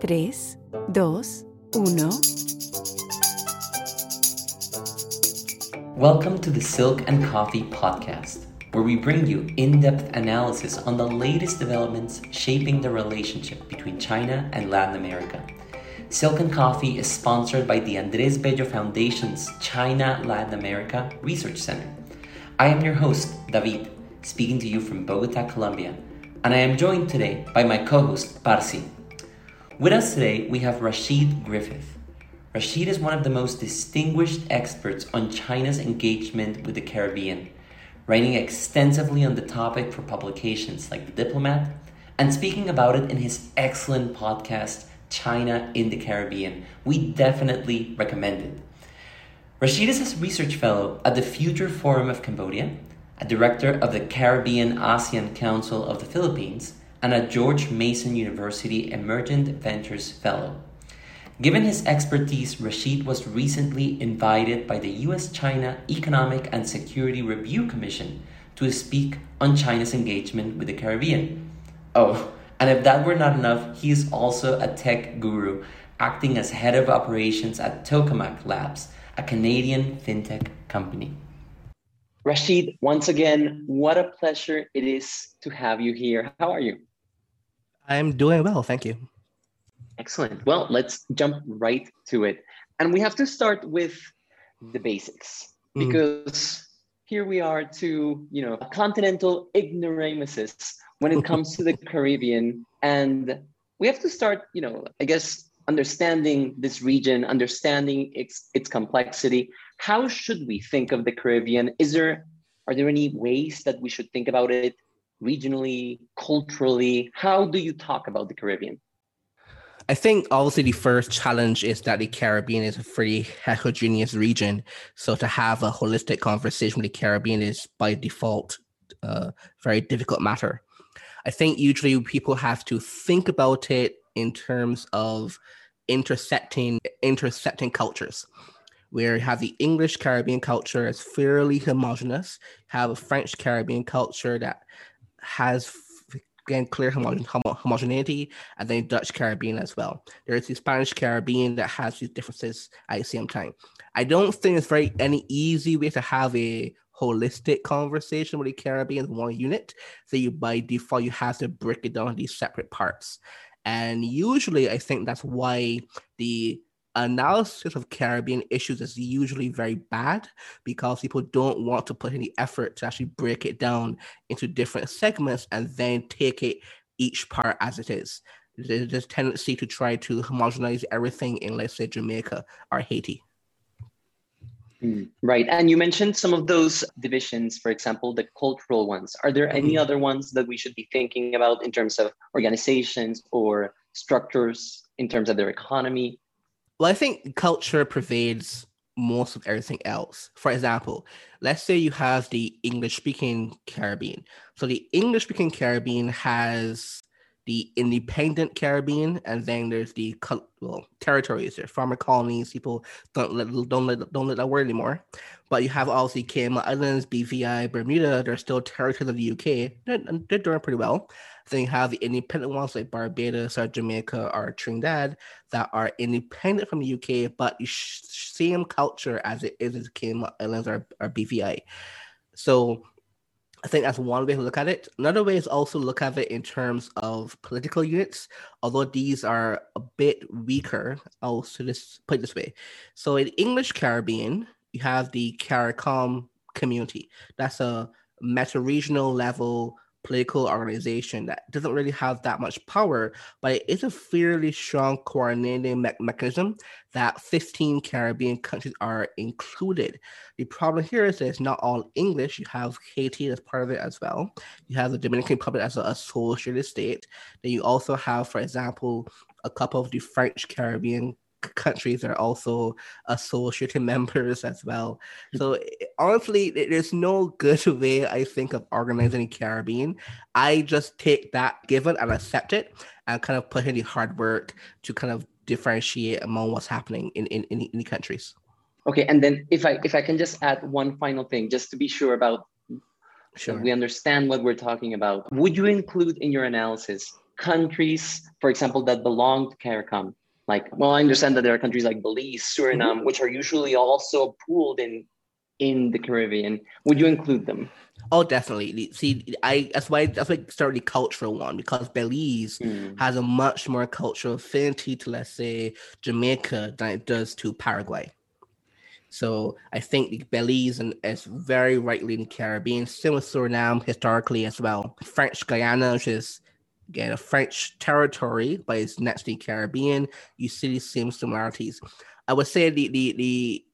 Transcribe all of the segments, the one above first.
3, 2, 1. Welcome to the Silk and Coffee podcast, where we bring you in depth analysis on the latest developments shaping the relationship between China and Latin America. Silk and Coffee is sponsored by the Andres Bello Foundation's China Latin America Research Center. I am your host, David, speaking to you from Bogota, Colombia, and I am joined today by my co host, Parsi. With us today, we have Rasheed Griffith. Rasheed is one of the most distinguished experts on China's engagement with the Caribbean, writing extensively on the topic for publications like The Diplomat and speaking about it in his excellent podcast, China in the Caribbean. We definitely recommend it. Rasheed is a research fellow at the Future Forum of Cambodia, a director of the Caribbean ASEAN Council of the Philippines, and a George Mason University Emergent Ventures Fellow. Given his expertise, Rasheed was recently invited by the US China Economic and Security Review Commission to speak on China's engagement with the Caribbean. Oh, and if that were not enough, he is also a tech guru, acting as head of operations at Tokamak Labs, a Canadian fintech company. Rasheed, once again, what a pleasure it is to have you here. How are you? I'm doing well, thank you. Excellent. Well, let's jump right to it. And we have to start with the basics mm. because here we are to, you know, a continental ignoramuses when it comes to the Caribbean. And we have to start, you know, I guess understanding this region, understanding its its complexity. How should we think of the Caribbean? Is there are there any ways that we should think about it regionally, culturally? How do you talk about the Caribbean? I think obviously the first challenge is that the Caribbean is a pretty heterogeneous region. So to have a holistic conversation with the Caribbean is by default a very difficult matter. I think usually people have to think about it in terms of intersecting intersecting cultures where you have the English Caribbean culture is fairly homogenous, have a French Caribbean culture that has again clear homogen- homogeneity, and then Dutch Caribbean as well. There's the Spanish Caribbean that has these differences at the same time. I don't think it's very any easy way to have a holistic conversation with the Caribbean as one unit. So you by default you have to break it down these separate parts. And usually I think that's why the analysis of Caribbean issues is usually very bad because people don't want to put any effort to actually break it down into different segments and then take it each part as it is. There's a tendency to try to homogenize everything in, let's say, Jamaica or Haiti. Mm, right. And you mentioned some of those divisions, for example, the cultural ones. Are there any mm-hmm. other ones that we should be thinking about in terms of organizations or structures, in terms of their economy? Well, I think culture pervades most of everything else. For example, let's say you have the English speaking Caribbean. So the English speaking Caribbean has the independent Caribbean, and then there's the well territories. there's farmer colonies. People don't let don't let don't let that word anymore. But you have obviously Cayman Islands, BVI, Bermuda. They're still territories of the UK. They're, they're doing pretty well. Then you have the independent ones like Barbados or Jamaica or Trinidad that are independent from the UK, but the same culture as it is in Cayman Islands or, or BVI. So I think that's one way to look at it. Another way is also look at it in terms of political units, although these are a bit weaker. I'll just put it this way. So in English Caribbean, you have the CARICOM community. That's a meta-regional level political organization that doesn't really have that much power, but it is a fairly strong coordinating me- mechanism that 15 Caribbean countries are included. The problem here is that it's not all English. You have Haiti as part of it as well. You have the Dominican Republic as an associated state. Then you also have, for example, a couple of the French Caribbean countries are also associated members as well. So eh, honestly, there's no good way I think of organizing the Caribbean. I just take that given and accept it and kind of put in the hard work to kind of differentiate among what's happening in, in, in, in the countries. Okay, and then if I if I can just add one final thing, just to be sure about sure. we understand what we're talking about, would you include in your analysis countries, for example, that belong to CARICOM? Like, well, I understand that there are countries like Belize, Suriname, mm-hmm. which are usually also pooled in in the Caribbean. Would you include them? Oh, definitely. See, I that's why that's why start the cultural one because Belize mm. has a much more cultural affinity to let's say Jamaica than it does to Paraguay. So I think Belize and is very rightly in the Caribbean, with Suriname historically as well. French Guiana, which is again a French territory, but it's the Caribbean. You see the same similarities. I would say the the the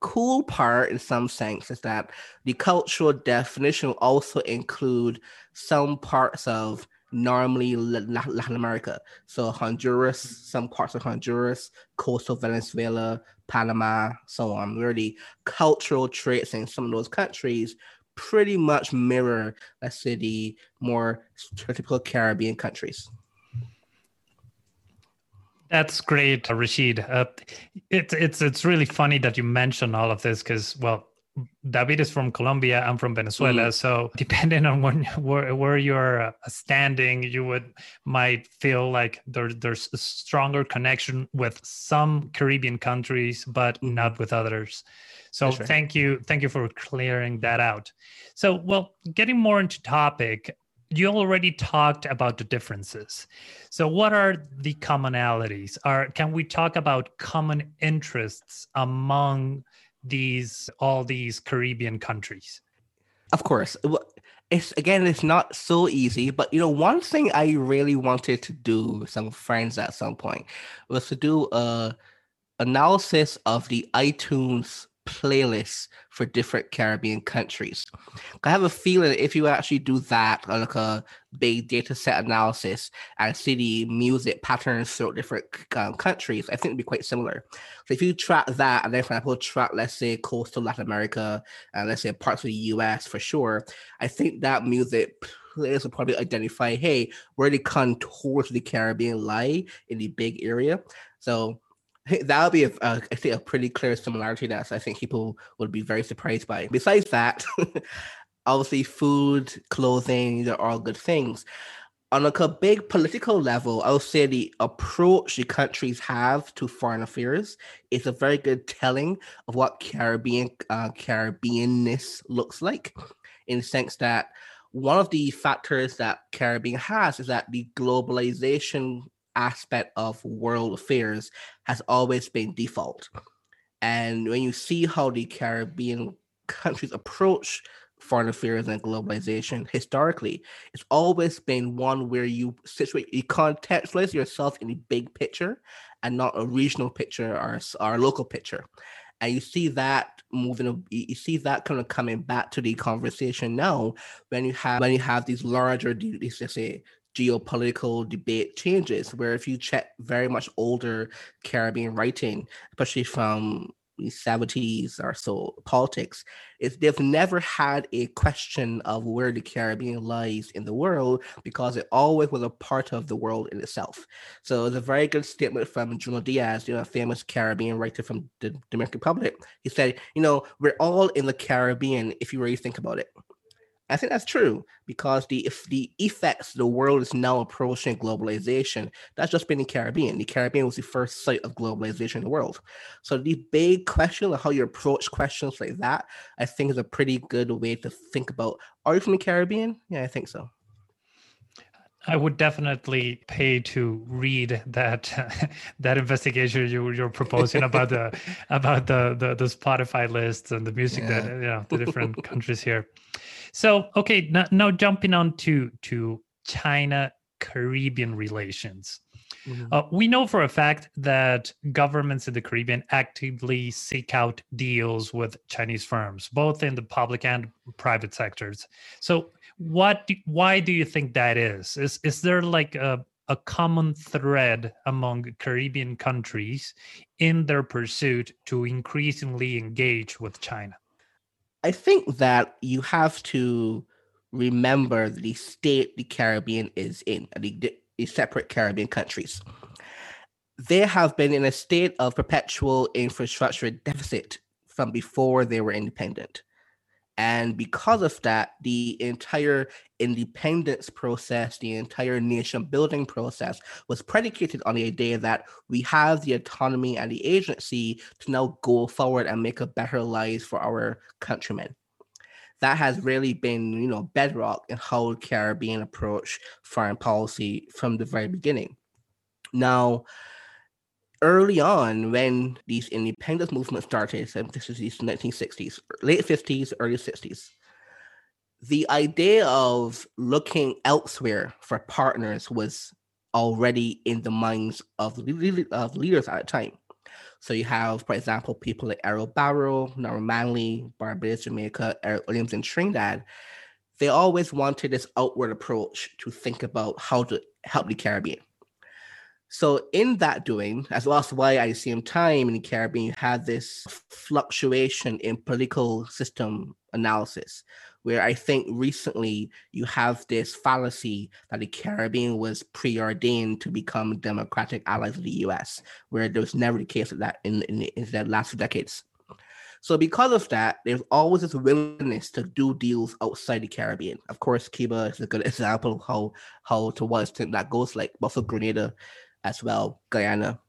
cool part in some sense is that the cultural definition also include some parts of normally Latin America. So Honduras, some parts of Honduras, coastal Venezuela, Panama, so on. Really, cultural traits in some of those countries pretty much mirror, let's say, the more typical Caribbean countries. That's great, Rasheed. Uh, it's it's it's really funny that you mention all of this because, well, David is from Colombia. I'm from Venezuela. Mm-hmm. So depending on when, where, where you're uh, standing, you would might feel like there, there's a stronger connection with some Caribbean countries, but mm-hmm. not with others. So right. thank you, thank you for clearing that out. So, well, getting more into topic, you already talked about the differences. So, what are the commonalities? Are can we talk about common interests among these all these Caribbean countries? Of course. It's again, it's not so easy, but you know, one thing I really wanted to do with some friends at some point was to do a analysis of the iTunes playlists for different Caribbean countries. I have a feeling if you actually do that, like a big data set analysis and see the music patterns throughout different um, countries, I think it'd be quite similar. So if you track that, and then for example, track let's say coastal Latin America and let's say parts of the US for sure, I think that music players will probably identify, hey, where the contours of the Caribbean lie in the big area. So that would be a, a, I think a pretty clear similarity that I think people would be very surprised by. Besides that, obviously food, clothing, they're all good things. On like a big political level, I would say the approach the countries have to foreign affairs is a very good telling of what Caribbean uh, Caribbeanness looks like, in the sense that one of the factors that Caribbean has is that the globalization aspect of world affairs has always been default. And when you see how the Caribbean countries approach foreign affairs and globalization historically, it's always been one where you situate, you contextualize yourself in the big picture and not a regional picture or, or a local picture. And you see that moving, you see that kind of coming back to the conversation now when you have when you have these larger, let's say geopolitical debate changes. Where if you check very much older Caribbean writing, especially from the 70s or so politics, is they've never had a question of where the Caribbean lies in the world because it always was a part of the world in itself. So it's a very good statement from Junot Diaz, you know, a famous Caribbean writer from the Dominican Republic. He said, you know, we're all in the Caribbean if you really think about it. I think that's true because the if the effects the world is now approaching globalization, that's just been the Caribbean. The Caribbean was the first site of globalization in the world. So the big question of how you approach questions like that, I think is a pretty good way to think about are you from the Caribbean? Yeah, I think so. I would definitely pay to read that that investigation you, you're proposing about the about the, the, the Spotify lists and the music yeah. that you know the different countries here. So, okay, now, now jumping on to, to China Caribbean relations. Mm-hmm. Uh, we know for a fact that governments in the Caribbean actively seek out deals with Chinese firms, both in the public and private sectors. So, what? Do, why do you think that is? Is is there like a a common thread among Caribbean countries in their pursuit to increasingly engage with China? I think that you have to remember the state the Caribbean is in, the, the separate Caribbean countries. They have been in a state of perpetual infrastructure deficit from before they were independent. And because of that, the entire independence process, the entire nation building process was predicated on the idea that we have the autonomy and the agency to now go forward and make a better life for our countrymen. That has really been, you know, bedrock in how Caribbean approach foreign policy from the very beginning. Now, early on when these independence movements started, so this is the 1960s, late 50s, early 60s, the idea of looking elsewhere for partners was already in the minds of, of leaders at the time. So you have, for example, people like Errol Barrow, Norman Manley, Barbados, Jamaica, Eric Williams, and Trinidad. They always wanted this outward approach to think about how to help the Caribbean. So in that doing, as well as why I see time in the Caribbean, you had this fluctuation in political system analysis, where I think recently you have this fallacy that the Caribbean was preordained to become democratic allies of the US, where there was never the case of that in, in, in the last few decades. So because of that, there's always this willingness to do deals outside the Caribbean. Of course, Cuba is a good example of how how to what extent that goes like. Also Grenada as well, Guyana.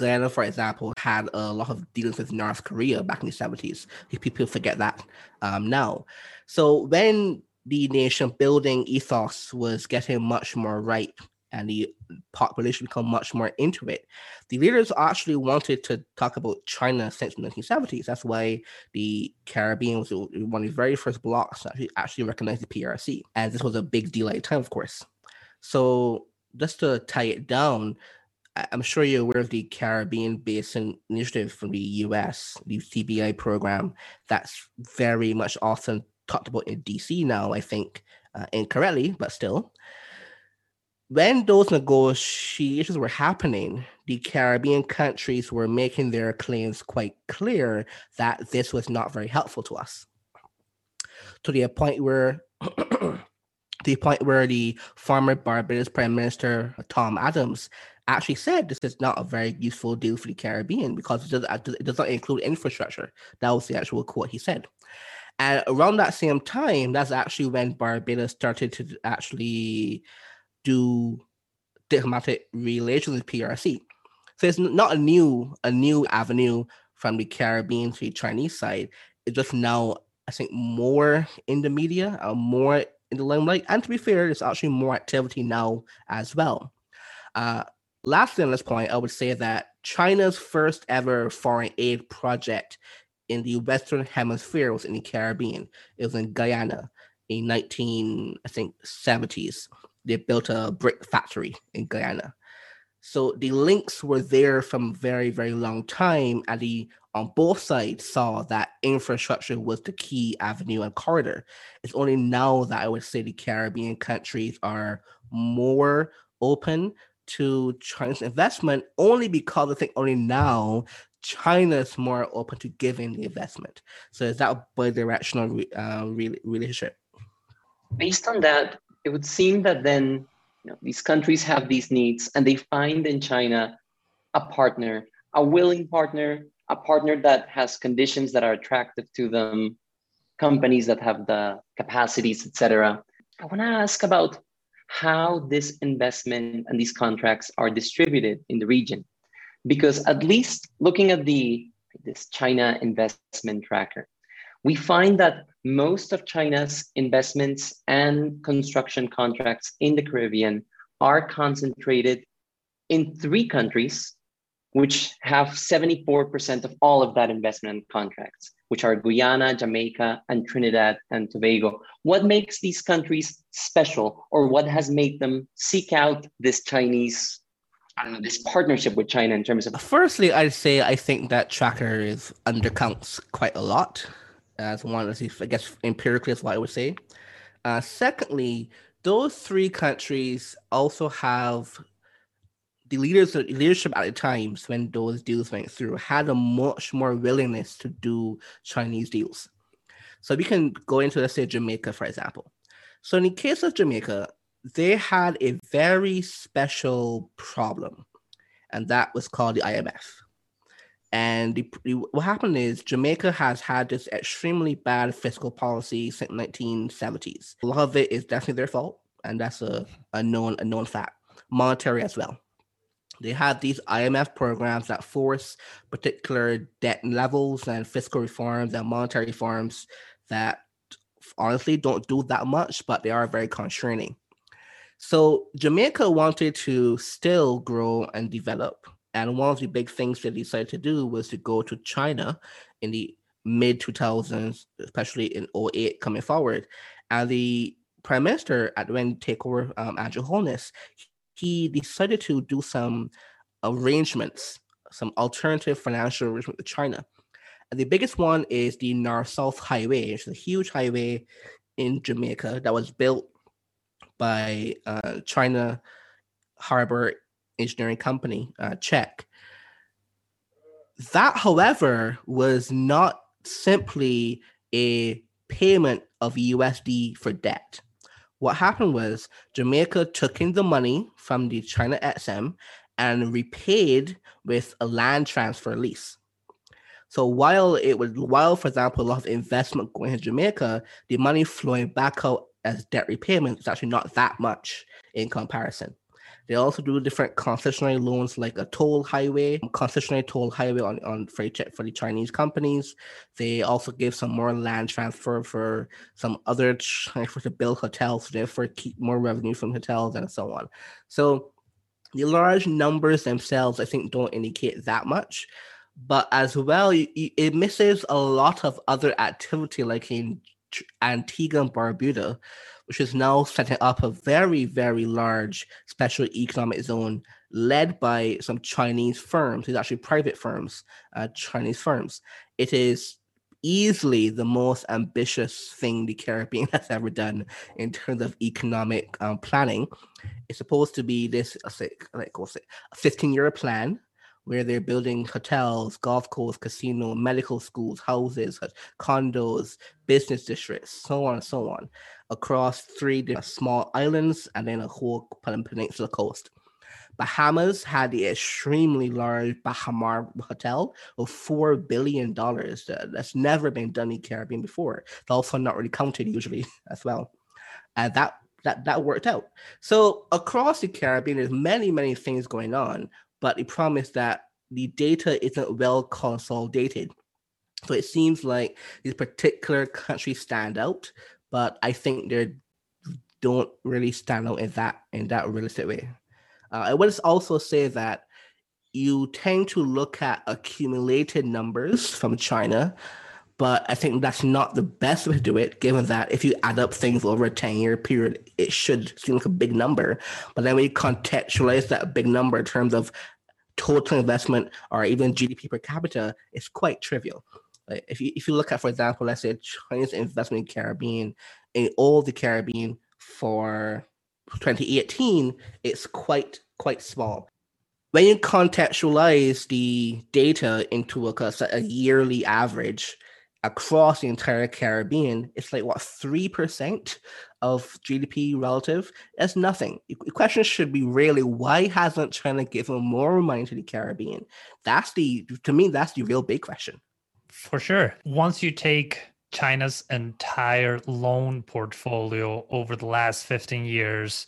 Guyana, for example, had a lot of dealings with North Korea back in the 70s. People forget that um, now. So when the nation building ethos was getting much more ripe and the population become much more into it. The leaders actually wanted to talk about China since the 1970s. That's why the Caribbean was one of the very first blocks that actually, actually recognized the PRC. And this was a big deal at the time, of course. So just to tie it down, I'm sure you're aware of the Caribbean Basin Initiative from the US, the CBI program. That's very much often talked about in DC now, I think, uh, incorrectly, but still. When those negotiations were happening, the Caribbean countries were making their claims quite clear that this was not very helpful to us. To the point where the point where the former Barbados Prime Minister Tom Adams actually said this is not a very useful deal for the Caribbean because it does, it does not include infrastructure. That was the actual quote he said. And around that same time, that's actually when Barbados started to actually do diplomatic relations with PRC. So it's not a new a new avenue from the Caribbean to the Chinese side. It's just now I think more in the media, uh, more in the limelight. And to be fair, there's actually more activity now as well. Uh, lastly, on this point, I would say that China's first ever foreign aid project in the Western Hemisphere was in the Caribbean. It was in Guyana in 19, I think, 70s. They built a brick factory in Guyana. So the links were there from very, very long time, and the on both sides saw that infrastructure was the key avenue and corridor. It's only now that I would say the Caribbean countries are more open to China's investment, only because I think only now China is more open to giving the investment. So is that bi-directional uh, relationship? Based on that, it would seem that then you know, these countries have these needs and they find in China a partner, a willing partner, a partner that has conditions that are attractive to them, companies that have the capacities, etc. I want to ask about how this investment and these contracts are distributed in the region. Because at least looking at the this China investment tracker, we find that most of China's investments and construction contracts in the Caribbean are concentrated in three countries, which have 74% of all of that investment and contracts, which are Guyana, Jamaica, and Trinidad and Tobago. What makes these countries special, or what has made them seek out this Chinese know, this partnership with China in terms of. Firstly, I'd say I think that tracker is undercounts quite a lot as one of I guess empirically is what I would say. Uh, secondly, those three countries also have the leaders leadership at the times when those deals went through had a much more willingness to do Chinese deals. So we can go into let's say Jamaica, for example. So in the case of Jamaica, they had a very special problem, and that was called the IMF. And the, the, what happened is Jamaica has had this extremely bad fiscal policy since the 1970s. A lot of it is definitely their fault, and that's a, a known a known fact. Monetary as well. They have these IMF programs that force particular debt levels and fiscal reforms and monetary reforms that honestly don't do that much, but they are very constraining. So Jamaica wanted to still grow and develop. And one of the big things they decided to do was to go to China in the mid 2000s, especially in 08 coming forward. And the prime minister at when take over um, Andrew Holness, he decided to do some arrangements, some alternative financial arrangement with China. And the biggest one is the North South Highway. It's a huge highway in Jamaica that was built by uh, China Harbor Engineering Company, uh, CHEC. That, however, was not simply a payment of USD for debt. What happened was Jamaica took in the money from the China EXIM and repaid with a land transfer lease. So while it was, while for example, a lot of investment going to Jamaica, the money flowing back out as debt repayment is actually not that much in comparison. They also do different concessionary loans like a toll highway, concessionary toll highway on, on for, for the Chinese companies. They also give some more land transfer for some other transfer to build hotels, therefore keep more revenue from hotels and so on. So the large numbers themselves, I think, don't indicate that much. But as well, it misses a lot of other activity, like in Antigua and Barbuda, which is now setting up a very, very large special economic zone led by some Chinese firms. It's actually private firms, uh, Chinese firms. It is easily the most ambitious thing the Caribbean has ever done in terms of economic um, planning. It's supposed to be this, like what's it, a 15 year plan where they're building hotels, golf courses, casino, medical schools, houses, condos, business districts, so on and so on, across three small islands and then a whole peninsula coast. Bahamas had the extremely large Baha Mar Hotel of four billion dollars. That's never been done in Caribbean before. It's also not really counted usually as well. And that that that worked out. So across the Caribbean, there's many many things going on but the problem is that the data isn't well consolidated. So it seems like these particular countries stand out, but I think they don't really stand out in that in that realistic way. Uh, I would also say that you tend to look at accumulated numbers from China, but I think that's not the best way to do it, given that if you add up things over a 10 year period, it should seem like a big number. But then when you contextualize that big number in terms of total investment or even GDP per capita, it's quite trivial. Like if you if you look at, for example, let's say Chinese investment in Caribbean, in all the Caribbean for 2018, it's quite quite small. When you contextualize the data into a, a yearly average across the entire Caribbean, it's like what three percent of GDP relative, that's nothing. The question should be really why hasn't China given more money to the Caribbean? That's the to me that's the real big question. For sure. Once you take China's entire loan portfolio over the last 15 years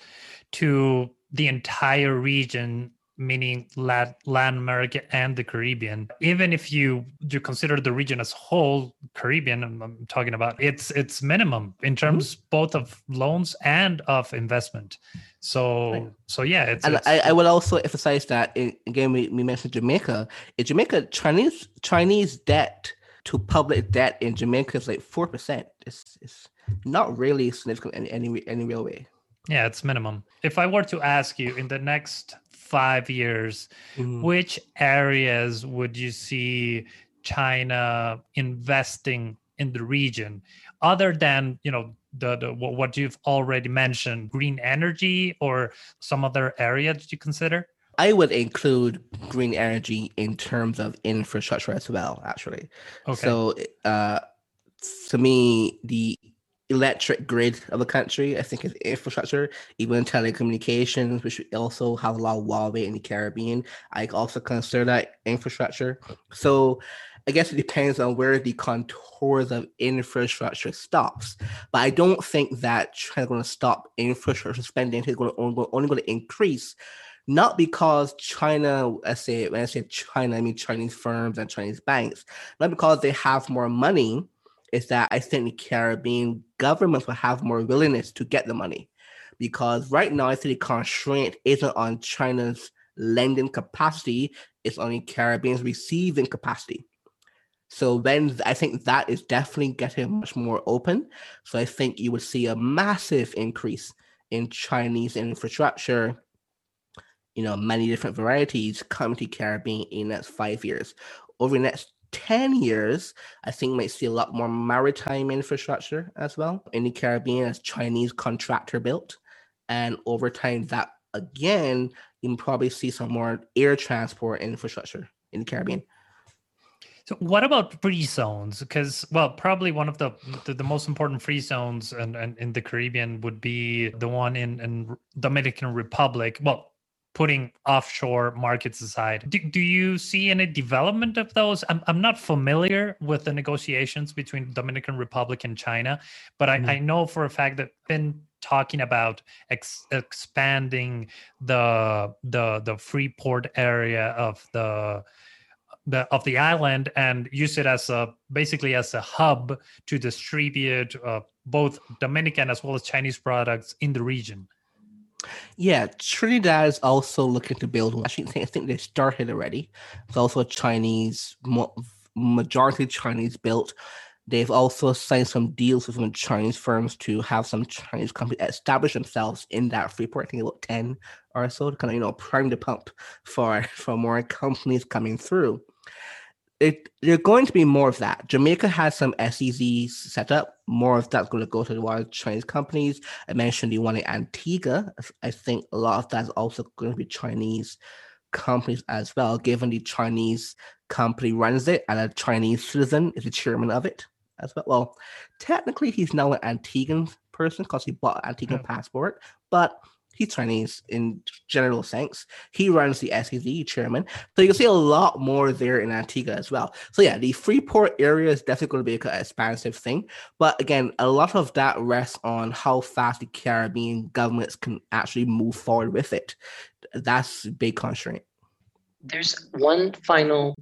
to the entire region meaning Latin America and the Caribbean. Even if you you consider the region as whole, Caribbean, I'm, I'm talking about, it's it's minimum in mm-hmm. terms mm-hmm. both of loans and of investment. So right. so yeah, it's, and it's, I, I would also emphasize that again we, we mentioned Jamaica. In Jamaica, Chinese Chinese debt to public debt in Jamaica is like four percent. It's it's not really significant in any any real way. Yeah, it's minimum. If I were to ask you in the next five years, mm. which areas would you see China investing in the region, other than you know the, the what you've already mentioned, green energy or some other area that you consider? I would include green energy in terms of infrastructure as well, actually. Okay. So, uh, to me, the electric grid of the country. I think it's infrastructure, even telecommunications, which also have a lot of Huawei in the Caribbean. I also consider that infrastructure. So I guess it depends on where the contours of infrastructure stops. But I don't think that China's going to stop infrastructure spending. It's going to only, only going to increase, not because China, I say when I say China, I mean Chinese firms and Chinese banks, not because they have more money. Is that I think the Caribbean governments will have more willingness to get the money, because right now I think the constraint isn't on China's lending capacity; it's on the Caribbean's receiving capacity. So then I think that is definitely getting much more open. So I think you would see a massive increase in Chinese infrastructure, you know, many different varieties coming to Caribbean in the next five years. Over the next 10 years, I think might see a lot more maritime infrastructure as well in the Caribbean as Chinese contractor built. And over time, that again, you can probably see some more air transport infrastructure in the Caribbean. So what about free zones? Because well, probably one of the the, the most important free zones and and in the Caribbean would be the one in in Dominican Republic. Well, putting offshore markets aside, do, do you see any development of those? I'm I'm not familiar with the negotiations between Dominican Republic and China, but I, mm. I know for a fact that been talking about ex- expanding the the the free port area of the the of the island and use it as a basically as a hub to distribute uh, both Dominican as well as Chinese products in the region. Yeah, Trinidad is also looking to build one. Actually, I think they started already. It's also Chinese, majority Chinese built. They've also signed some deals with some Chinese firms to have some Chinese companies establish themselves in that Freeport. I think about 10 or so to kind of, you know, prime the pump for, for more companies coming through it, there's going to be more of that. Jamaica has some SEZs set up. More of that's going to go to the Chinese companies. I mentioned the one in Antigua. I think a lot of that's also going to be Chinese companies as well, given the Chinese company runs it and a Chinese citizen is the chairman of it as well. Well, technically, he's now an Antiguan person because he bought an Antiguan mm-hmm. passport, but he's Chinese in general sense. He runs the SEZ chairman. So you can see a lot more there in Antigua as well. So yeah, the Freeport area is definitely going to be an expansive thing. But again, a lot of that rests on how fast the Caribbean governments can actually move forward with it. That's a big constraint. There's one final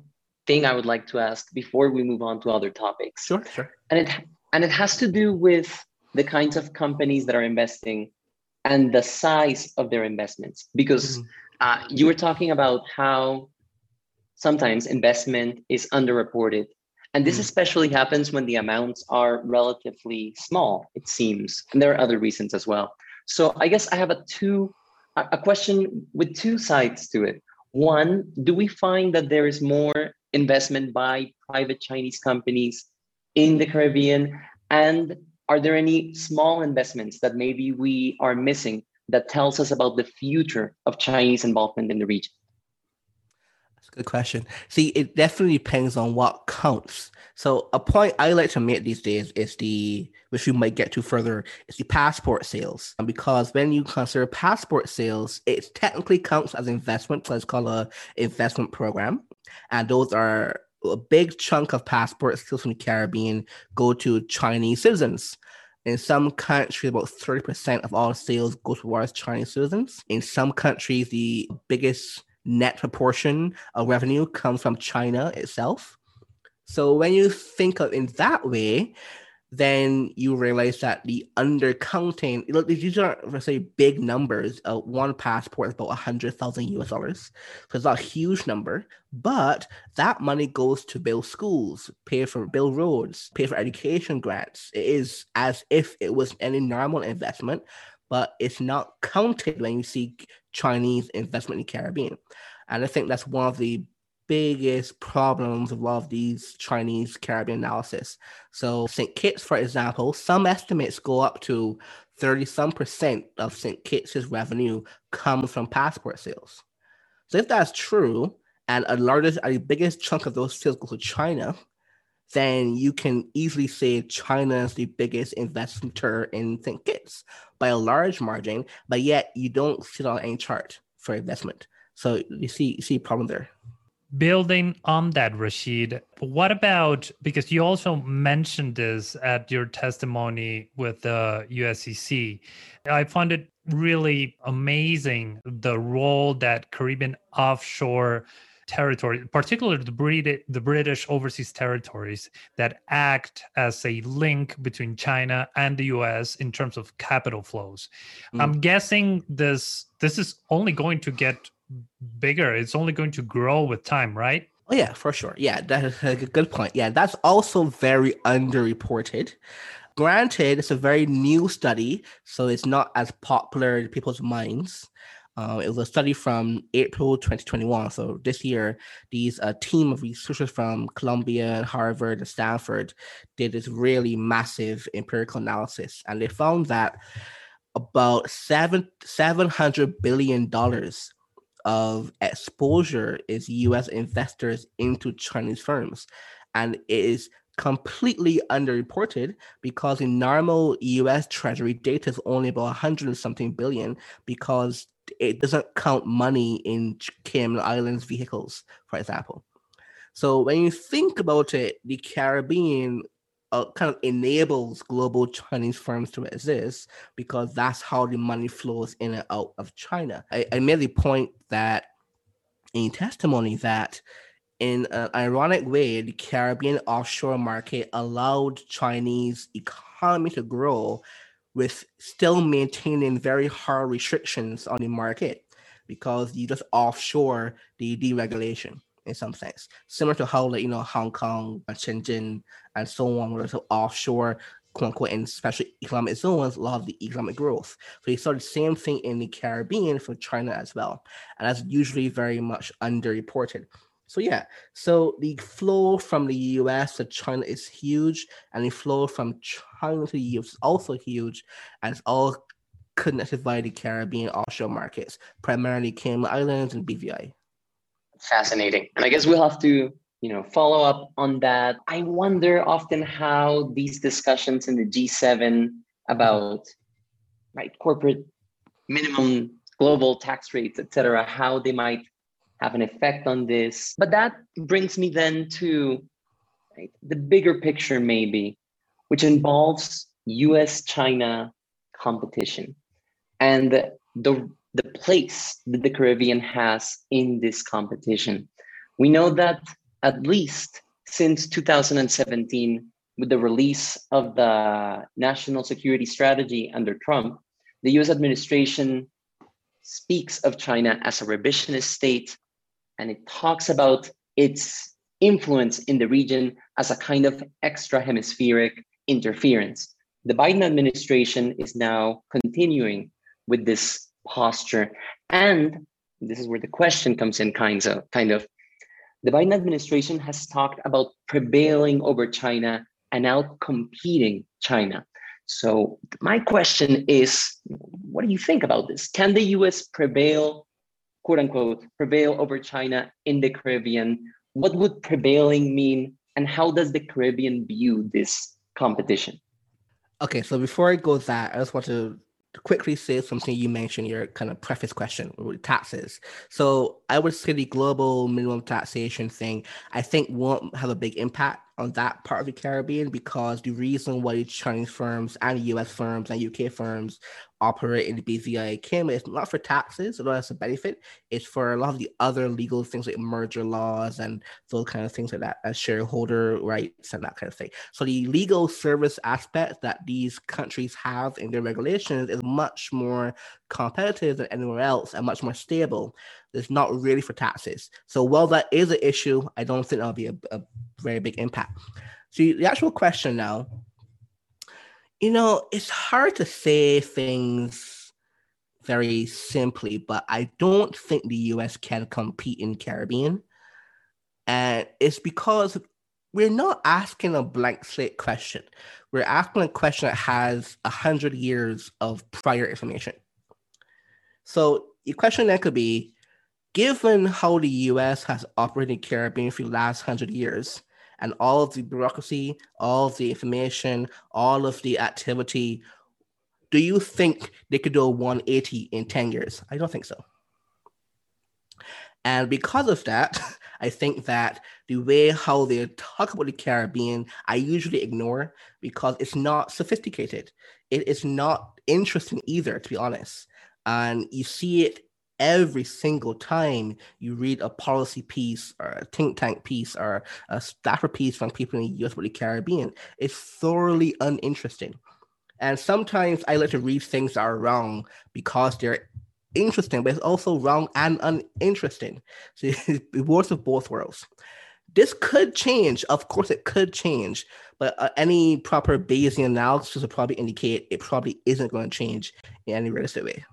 thing I would like to ask before we move on to other topics. Sure, sure. And it and it has to do with the kinds of companies that are investing and the size of their investments. Because mm-hmm. uh, you were talking about how sometimes investment is underreported. And this mm-hmm. especially happens when the amounts are relatively small it seems. And there are other reasons as well. So i guess i have a two a question with two sides to it. One do we find that there is more investment by private chinese companies in the caribbean? And are there any small investments that maybe we are missing that tells us about the future of Chinese involvement in the region? That's a good question. See, it definitely depends on what counts. So a point I like to make these days is the, which we might get to further, is the passport sales. And because when you consider passport sales, it technically counts as investment, so it's called a investment program. And those are a big chunk of passports still from the Caribbean go to Chinese citizens. In some countries, about 30% of all sales go towards Chinese citizens. In some countries, the biggest net proportion of revenue comes from China itself. So when you think of in that way, then you realize that the undercounting, these are, say, big numbers. Uh, one passport is about 100,000 US dollars. So it's not a huge number, but that money goes to build schools, pay for build roads, pay for education grants. It is as if it was any normal investment, but it's not counted when you see Chinese investment in the Caribbean. And I think that's one of the biggest problems of all of these Chinese Caribbean analysis. So St. Kitts, for example, some estimates go up to 30 some percent of St. Kitts' revenue comes from passport sales. So if that's true, and a largest, a biggest chunk of those sales go to China, then you can easily say China is the biggest investor in St. Kitts by a large margin, but yet you don't sit on any chart for investment. So you see, you see a problem there. Building on that, Rasheed, what about because you also mentioned this at your testimony with the USCC? I found it really amazing the role that Caribbean offshore territory, particularly the, Brit- the British overseas territories that act as a link between China and the US in terms of capital flows. Mm. I'm guessing this this is only going to get bigger. It's only going to grow with time, right? Oh yeah, for sure. Yeah, that's a good point. Yeah, that's also very underreported. Granted, it's a very new study, so it's not as popular in people's minds. Uh, it was a study from April 2021. So this year, these a uh, team of researchers from Columbia, Harvard, and Stanford did this really massive empirical analysis, and they found that about seven seven hundred billion dollars of exposure is U.S. investors into Chinese firms, and it is completely underreported because in normal US Treasury data is only about 100 and something billion because it doesn't count money in Cayman Islands vehicles, for example. So when you think about it, the Caribbean uh, kind of enables global Chinese firms to exist because that's how the money flows in and out of China. I, I made the point that in testimony that in an ironic way, the Caribbean offshore market allowed Chinese economy to grow with still maintaining very hard restrictions on the market because you just offshore the deregulation in some sense, similar to how like you know Hong Kong, and Shenzhen, and so on were so offshore quote unquote and especially economic zones a lot of the economic growth. So you saw the same thing in the Caribbean for China as well, and that's usually very much underreported. So yeah, so the flow from the US to China is huge, and the flow from China to the US is also huge, and it's all connected by the Caribbean offshore markets, primarily Cayman Islands and BVI. Fascinating, and I guess we'll have to you know follow up on that. I wonder often how these discussions in the G7 about right corporate minimum global tax rates, etc., how they might have an effect on this. But that brings me then to right, the bigger picture, maybe, which involves US China competition and the, the place that the Caribbean has in this competition. We know that at least since 2017, with the release of the national security strategy under Trump, the US administration speaks of China as a revisionist state and it talks about its influence in the region as a kind of extra hemispheric interference. The Biden administration is now continuing with this posture. And this is where the question comes in kinds of kind of the Biden administration has talked about prevailing over China and out competing China. So my question is, what do you think about this? Can the US prevail quote unquote prevail over China in the Caribbean. What would prevailing mean, and how does the Caribbean view this competition? Okay, so before I go that, I just want to quickly say something you mentioned your kind of preface question with taxes. So I would say the global minimum taxation thing, I think won't have a big impact on that part of the Caribbean because the reason why Chinese firms and US firms and UK firms operate in the BVI Cayman is not for taxes, although that's a benefit. It's for a lot of the other legal things like merger laws and those kind of things like that, as shareholder rights and that kind of thing. So the legal service aspect that these countries have in their regulations is much more competitive than anywhere else and much more stable. It's not really for taxes. So while that is an issue, I don't think that'll be a, a very big impact. So the actual question now you know, it's hard to say things very simply, but I don't think the US can compete in Caribbean. And it's because we're not asking a blank slate question. We're asking a question that has a hundred years of prior information. So the question then could be, given how the US has operated in Caribbean for the last hundred years, and all of the bureaucracy, all of the information, all of the activity, do you think they could do a 180 in 10 years? I don't think so. And because of that, I think that the way how they talk about the Caribbean, I usually ignore because it's not sophisticated. It is not interesting either, to be honest. And you see it every single time you read a policy piece or a think tank piece or a staffer piece from people in the US about the Caribbean. It's thoroughly uninteresting. And sometimes I like to read things that are wrong because they're interesting, but it's also wrong and uninteresting. So it works of both worlds. This could change. Of course, it could change, but uh, any proper Bayesian analysis would probably indicate it probably isn't going to change in any realistic way.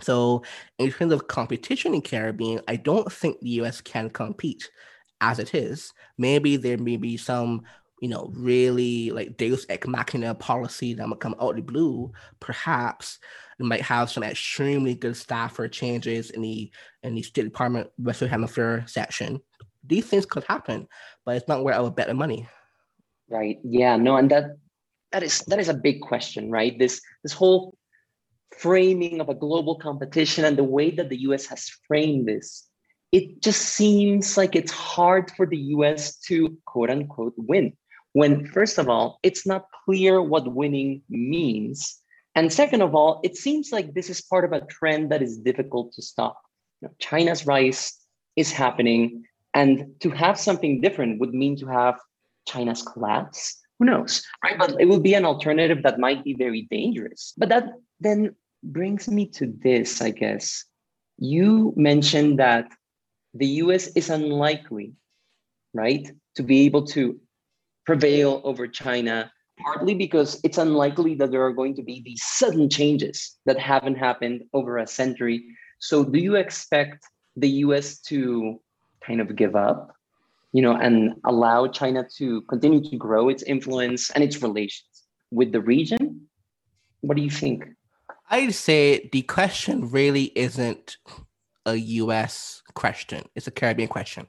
So, in terms of competition in Caribbean, I don't think the US can compete as it is. Maybe there may be some, you know, really like Deus ex machina policy that might come out of the blue. Perhaps they might have some extremely good staff staffer changes in the in the State Department Western Hemisphere section. These things could happen, but it's not where I would bet the money. Right. Yeah. No. And that that is that is a big question, right? This this whole framing of a global competition and the way that the US has framed this, it just seems like it's hard for the US to quote unquote win. When, first of all, it's not clear what winning means. And second of all, it seems like this is part of a trend that is difficult to stop. You know, China's rise is happening, and to have something different would mean to have China's collapse. Who knows, right? But it would be an alternative that might be very dangerous. But that then brings me to this, I guess. You mentioned that the US is unlikely, right, to be able to prevail over China, partly because it's unlikely that there are going to be these sudden changes that haven't happened over a century. So, do you expect the US to kind of give up, you know, and allow China to continue to grow its influence and its relations with the region? What do you think? I'd say the question really isn't a US question, it's a Caribbean question.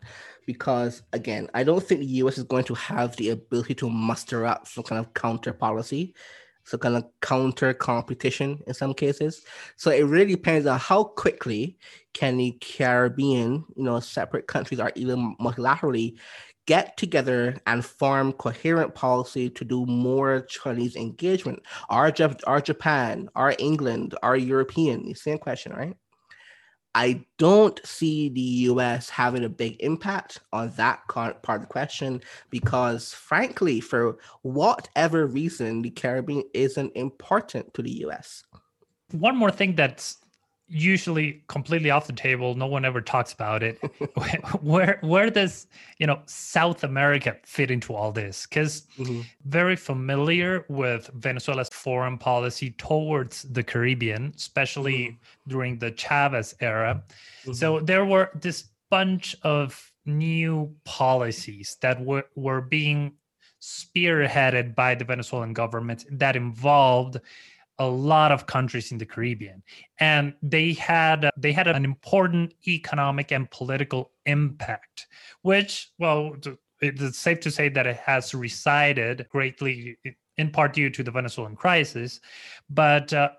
Because again, I don't think the US is going to have the ability to muster up some kind of counter policy, some kind of counter competition in some cases. So it really depends on how quickly can the Caribbean, you know, separate countries or even multilaterally get together and form coherent policy to do more Chinese engagement? Are, are Japan, our England, our European? The same question, right? I don't see the US having a big impact on that part of the question because, frankly, for whatever reason, the Caribbean isn't important to the US. One more thing that's usually completely off the table no one ever talks about it where where does you know south america fit into all this because mm-hmm. very familiar with venezuela's foreign policy towards the caribbean especially mm-hmm. during the chavez era mm-hmm. so there were this bunch of new policies that were, were being spearheaded by the venezuelan government that involved a lot of countries in the Caribbean, and they had uh, they had an important economic and political impact, which well. It's safe to say that it has resided greatly in part due to the Venezuelan crisis, but uh,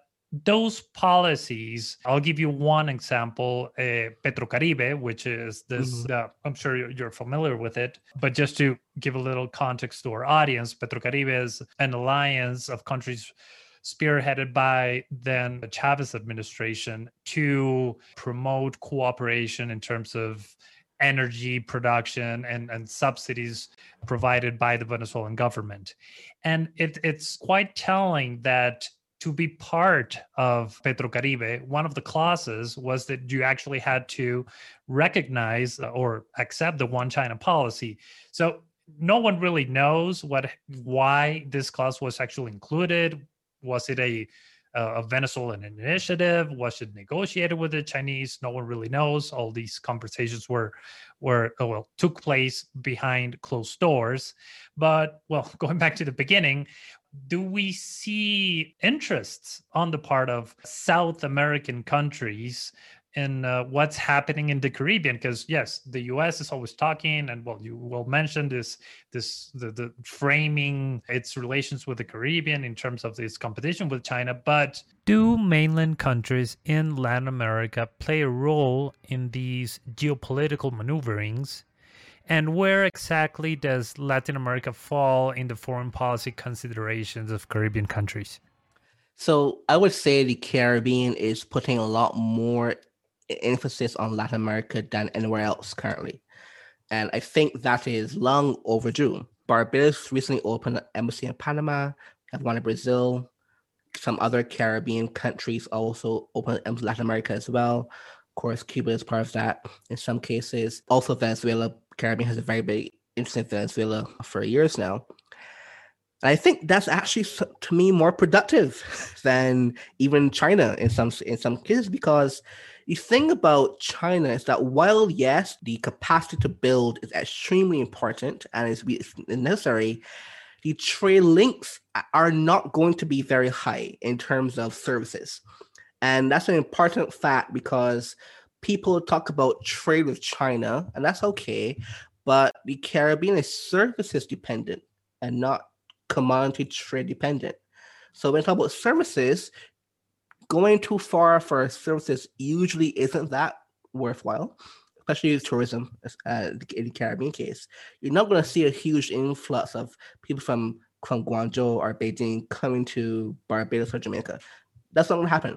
those policies i'll give you one example uh, petrocaribe which is this mm-hmm. uh, i'm sure you're, you're, familiar with it but just to give a little context to our audience petrocaribe is an alliance of countries spearheaded by then the Chavez administration to promote cooperation in terms of energy production and, and subsidies provided by the Venezuelan government. And it, it's quite telling that to be part of Petrocaribe, one of the clauses was that you actually had to recognize or accept the one China policy. So no one really knows what why this clause was actually included was it a a Venezuelan initiative? Was it negotiated with the Chinese? No one really knows. All these conversations were were oh, well took place behind closed doors. But well, going back to the beginning, do we see interests on the part of South American countries in uh, what's happening in the Caribbean because yes, the U.S. is always talking, and well, you will mention this this the, the framing its relations with the Caribbean in terms of this competition with China. But do mainland countries in Latin America play a role in these geopolitical maneuverings? And where exactly does Latin America fall in the foreign policy considerations of Caribbean countries? So I would say the Caribbean is putting a lot more emphasis on Latin America than anywhere else currently. And I think that is long overdue. Barbados recently opened an embassy in Panama, have one in Brazil. Some other Caribbean countries also opened in Latin America as well. Of course, Cuba is part of that in some cases. Also, Venezuela, Caribbean has a very big interest in Venezuela for years now. And I think that's actually to me more productive than even China in some in some cases because the thing about China is that while yes, the capacity to build is extremely important and is necessary, the trade links are not going to be very high in terms of services. And that's an important fact because people talk about trade with China, and that's okay, but the Caribbean is services dependent and not commodity trade dependent. So when we talk about services, going too far for services usually isn't that worthwhile, especially with tourism uh, in the Caribbean case. You're not going to see a huge influx of people from, from Guangzhou or Beijing coming to Barbados or Jamaica. That's not going to happen.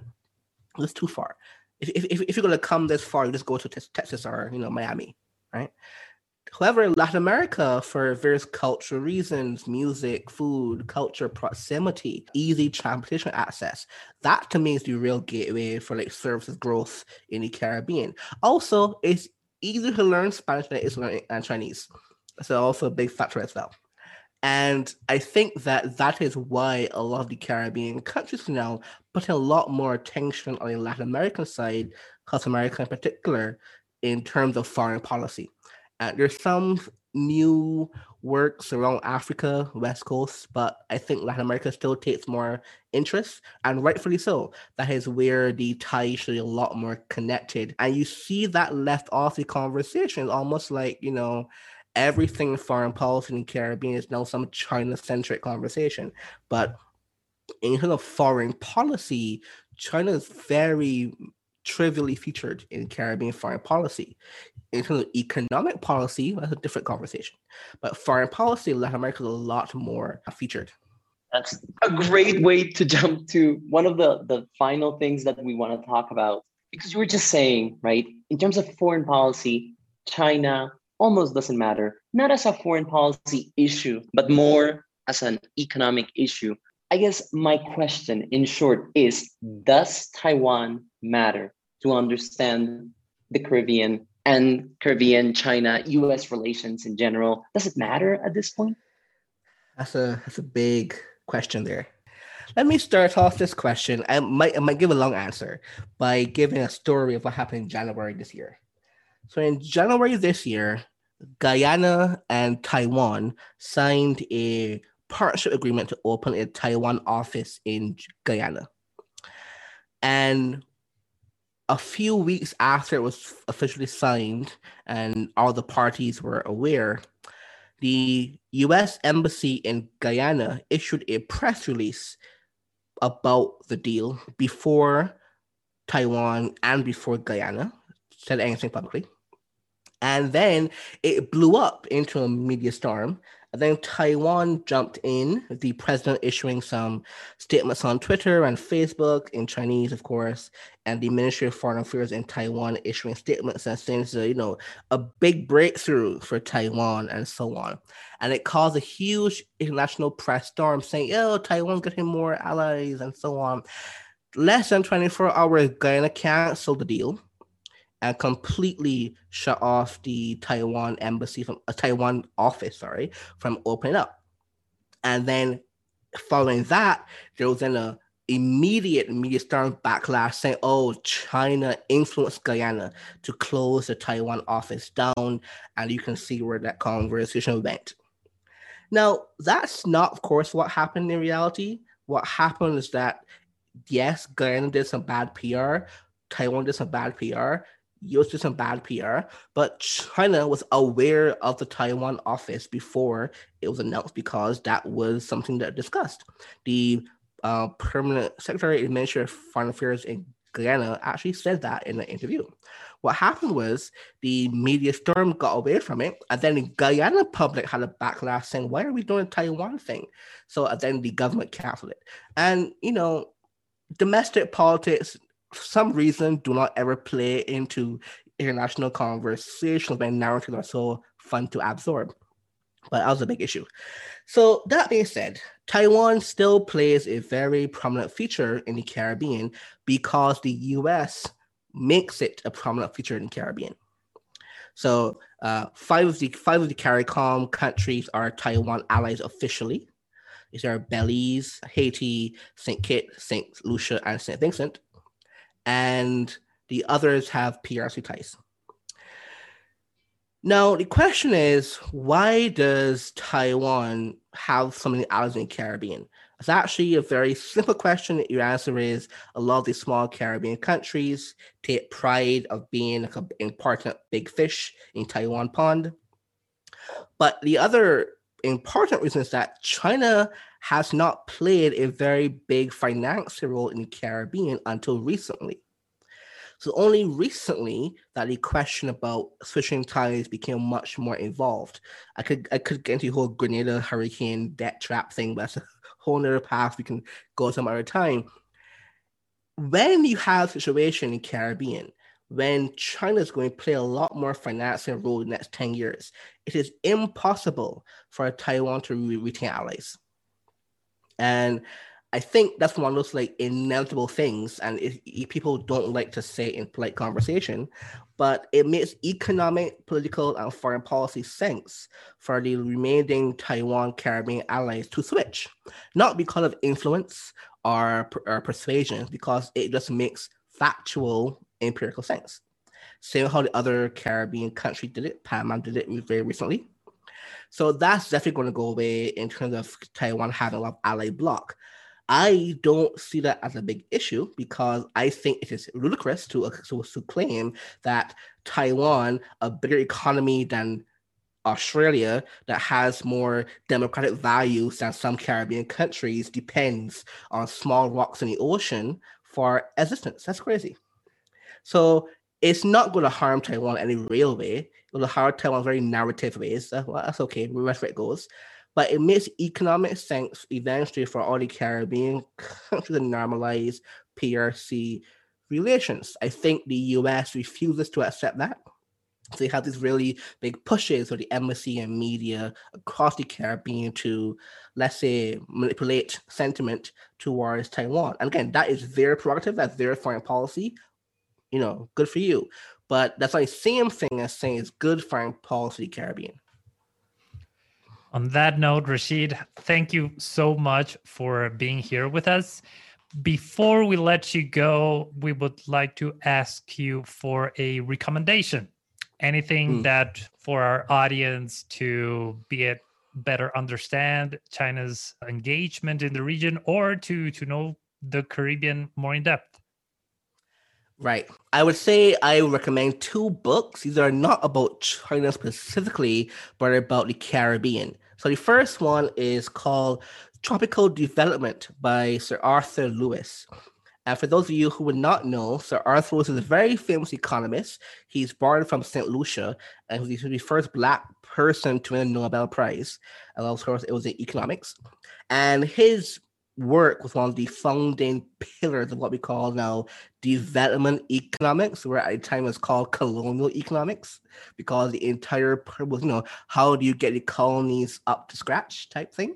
It's too far. If, if, if you're going to come this far, you just go to Texas or you know Miami, right? However, Latin America, for various cultural reasons, music, food, culture, proximity, easy transportation access, that to me is the real gateway for like services growth in the Caribbean. Also, it's easier to learn Spanish than it is to learn uh, Chinese. So also a big factor as well. And I think that that is why a lot of the Caribbean countries now put a lot more attention on the Latin American side, South America in particular, in terms of foreign policy. Uh, there's some new works around Africa, West Coast, but I think Latin America still takes more interest, and rightfully so. That is where the ties should be a lot more connected. And you see that left off the conversation, almost like, you know, everything foreign policy in the Caribbean is now some China centric conversation. But in terms of foreign policy, China is very trivially featured in Caribbean foreign policy. In terms of economic policy, that's a different conversation. But foreign policy, Latin America is a lot more featured. That's a great way to jump to one of the, the final things that we want to talk about. Because you were just saying, right, in terms of foreign policy, China almost doesn't matter, not as a foreign policy issue, but more as an economic issue. I guess my question, in short, is Does Taiwan matter to understand the Caribbean and Caribbean, China, US relations in general? Does it matter at this point? That's a that's a big question there. Let me start off this question. I might I might give a long answer by giving a story of what happened in January this year. So in January this year, Guyana and Taiwan signed a partnership agreement to open a Taiwan office in Guyana. And a few weeks after it was officially signed and all the parties were aware, the US Embassy in Guyana issued a press release about the deal before Taiwan and before Guyana said anything publicly. And then it blew up into a media storm then Taiwan jumped in, the president issuing some statements on Twitter and Facebook in Chinese, of course, and the Ministry of Foreign Affairs in Taiwan issuing statements and saying you know, a big breakthrough for Taiwan and so on. And it caused a huge international press storm saying, oh, Taiwan getting more allies and so on. Less than 24 hours, Guyana canceled the deal and completely shut off the Taiwan embassy from a uh, Taiwan office, sorry, from opening up. And then following that, there was then a immediate media storm backlash saying, oh, China influenced Guyana to close the Taiwan office down. And you can see where that conversation went. Now, that's not, of course, what happened in reality. What happened is that, yes, Guyana did some bad PR, Taiwan did some bad PR, US did some bad PR, but China was aware of the Taiwan office before it was announced because that was something that discussed. The uh, permanent secretary of Ministry of Foreign Affairs in Guyana actually said that in an interview. What happened was the media storm got away from it, and then the Guyana public had a backlash saying, "Why are we doing a Taiwan thing?" So then the government canceled it. And you know, domestic politics, some reason, do not ever play into international conversations when narratives are so fun to absorb. But that was a big issue. So that being said, Taiwan still plays a very prominent feature in the Caribbean because the US makes it a prominent feature in the Caribbean. So uh, five of the five of the CARICOM countries are Taiwan allies officially. These are Belize, Haiti, St. Kitts, St. Lucia, and St. Vincent. And the others have PRC ties. Now, the question is why does Taiwan have so many allies in the Caribbean? It's actually a very simple question. Your answer is a lot of these small Caribbean countries take pride of being an important big fish in Taiwan pond. But the other important reason is that China has not played a very big financial role in the Caribbean until recently. So only recently that the question about switching ties became much more involved. I could I could get into the whole Grenada hurricane debt trap thing, but that's a whole nother path we can go some other time. When you have a situation in Caribbean, when China is going to play a lot more financial role in the next 10 years, it is impossible for Taiwan to re- retain allies. And I think that's one of those like inevitable things, and people don't like to say in polite conversation, but it makes economic, political, and foreign policy sense for the remaining Taiwan Caribbean allies to switch, not because of influence or, or persuasion, because it just makes factual empirical sense. Same how the other Caribbean country did it. Panama did it very recently. So that's definitely going to go away in terms of Taiwan having a lot of block. I don't see that as a big issue because I think it is ludicrous to, to, to claim that Taiwan, a bigger economy than Australia, that has more democratic values than some Caribbean countries, depends on small rocks in the ocean for existence. That's crazy. So it's not going to harm Taiwan any real way. It will harm Taiwan very narrative ways. So, well, that's okay. That's where it goes but it makes economic sense eventually for all the Caribbean countries to normalize PRC relations. I think the US refuses to accept that. So you have these really big pushes for the embassy and media across the Caribbean to, let's say, manipulate sentiment towards Taiwan. And again, that is their prerogative, that's their foreign policy. You know, good for you. But that's like the same thing as saying it's good foreign policy Caribbean. On that note, Rasheed, thank you so much for being here with us. Before we let you go, we would like to ask you for a recommendation. Anything mm. that for our audience to be it better understand China's engagement in the region or to to know the Caribbean more in depth. Right. I would say I recommend two books. These are not about China specifically, but about the Caribbean. So the first one is called Tropical Development by Sir Arthur Lewis. And for those of you who would not know, Sir Arthur Lewis is a very famous economist. He's born from St. Lucia, and he's the first Black person to win a Nobel Prize. And of course, it was in economics. And his work was one of the founding pillars of what we call now development economics, where at the time it was called colonial economics, because the entire purpose, you know, how do you get the colonies up to scratch type thing.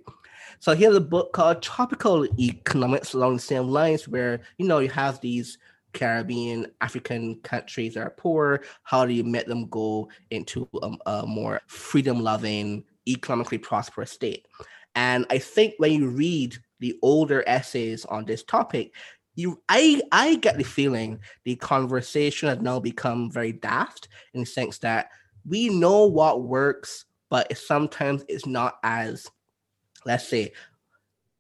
So here's a book called Tropical Economics along the same lines, where you know you have these Caribbean, African countries that are poor. How do you make them go into a, a more freedom-loving, economically prosperous state? And I think when you read the older essays on this topic, you I I get the feeling the conversation has now become very daft in the sense that we know what works, but sometimes it's not as let's say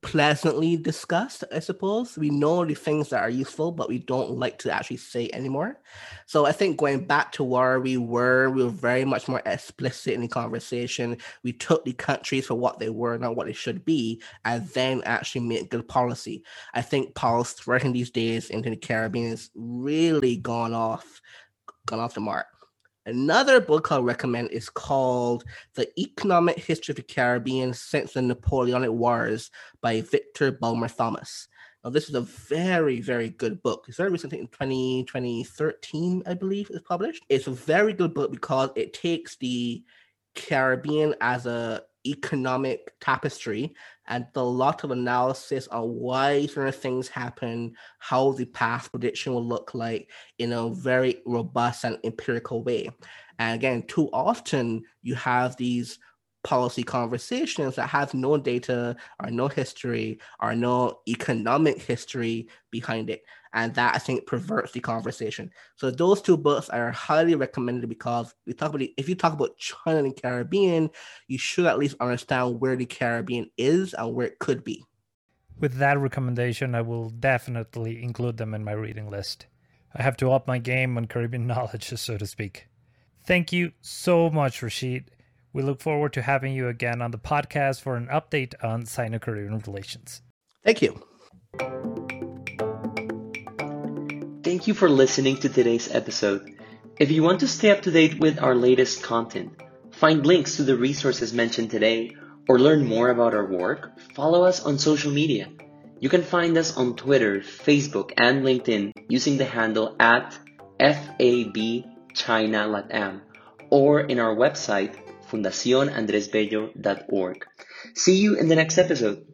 pleasantly discussed, I suppose. We know the things that are useful, but we don't like to actually say anymore. So I think going back to where we were, we were very much more explicit in the conversation. We took the countries for what they were, not what they should be, and then actually made good policy. I think policy threatening these days into the Caribbean has really gone off, gone off the mark. Another book I'll recommend is called The Economic History of the Caribbean Since the Napoleonic Wars by Victor Bulmer Thomas. Now, this is a very, very good book. It's very recent, in 20, 2013, I believe, it's published. It's a very good book because it takes the Caribbean as a economic tapestry and a lot of analysis on why certain things happen, how the past prediction will look like in a very robust and empirical way. And again, too often you have these policy conversations that have no data or no history or no economic history behind it. And that I think perverts the conversation. So those two books are highly recommended because we talk about if you talk about China and Caribbean, you should at least understand where the Caribbean is and where it could be. With that recommendation, I will definitely include them in my reading list. I have to up my game on Caribbean knowledge, so to speak. Thank you so much, Rasheed. We look forward to having you again on the podcast for an update on Sino Caribbean relations. Thank you. Thank you for listening to today's episode. If you want to stay up to date with our latest content, find links to the resources mentioned today, or learn more about our work, follow us on social media. You can find us on Twitter, Facebook, and LinkedIn using the handle at FAB China Latam or in our website fundacionandresbello.org. See you in the next episode.